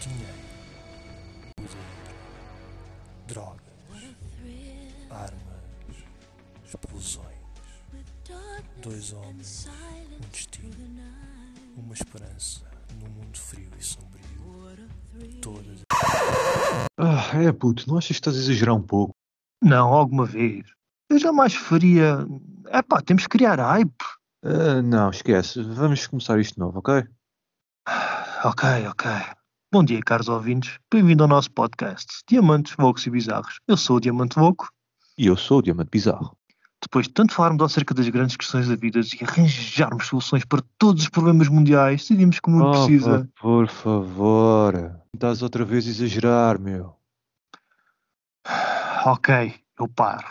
Dinheiro. Poder. Drogas. Armas. Explosões. Dois homens. Um destino. Uma esperança. Num mundo frio e sombrio. Todas. Ah, é puto, não achas que estás a exagerar um pouco? Não, alguma vez. Eu jamais faria. É pá, temos que criar hype. Uh, não, esquece. Vamos começar isto novo, ok? Ah, ok, ok. Bom dia, caros ouvintes. Bem-vindo ao nosso podcast Diamantes, Vocos e Bizarros. Eu sou o Diamante Voco. E eu sou o Diamante Bizarro. Depois de tanto falarmos acerca das grandes questões da vida e arranjarmos soluções para todos os problemas mundiais, decidimos que o mundo Oh, precisa. por favor. Estás outra vez a exagerar, meu. Ok, eu paro.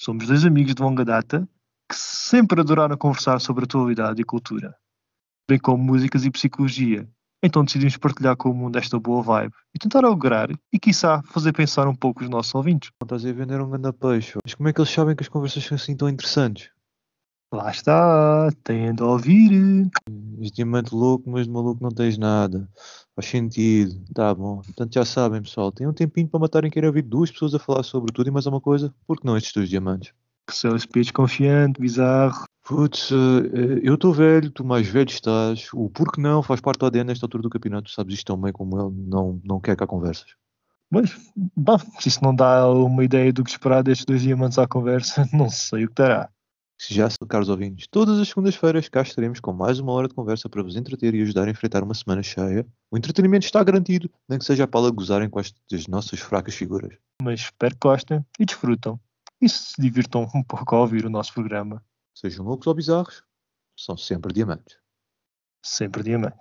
Somos dois amigos de longa data que sempre adoraram conversar sobre atualidade e cultura, bem como músicas e psicologia. Então decidimos partilhar com o mundo esta boa vibe e tentar alegrar e, quiçá, fazer pensar um pouco os nossos ouvintes. Estás a vender um grande peixe. Mas como é que eles sabem que as conversas são assim tão interessantes? Lá está, têm de ouvir. És diamante louco, mas de maluco não tens nada. Faz sentido. Tá bom. Portanto, já sabem, pessoal. Tem um tempinho para matarem querer ouvir duas pessoas a falar sobre tudo e mais uma coisa. Porque não estes dois diamantes? Que seu speech confiante, bizarro. Putz, eh, eu estou velho, tu mais velho estás. O porque não faz parte do ADN nesta altura do campeonato. Tu sabes isto tão bem como ele. Não, não quer cá conversas. Mas, bom, se isso não dá uma ideia do que esperar destes dois diamantes à conversa, não sei o que dará. Se já são caros ouvintes, todas as segundas-feiras cá estaremos com mais uma hora de conversa para vos entreter e ajudar a enfrentar uma semana cheia. O entretenimento está garantido, nem que seja para gozarem com estas nossas fracas figuras. Mas espero que gostem e desfrutam. E se divirtam um pouco ao ouvir o nosso programa. Sejam loucos ou bizarros, são sempre diamantes. Sempre diamantes.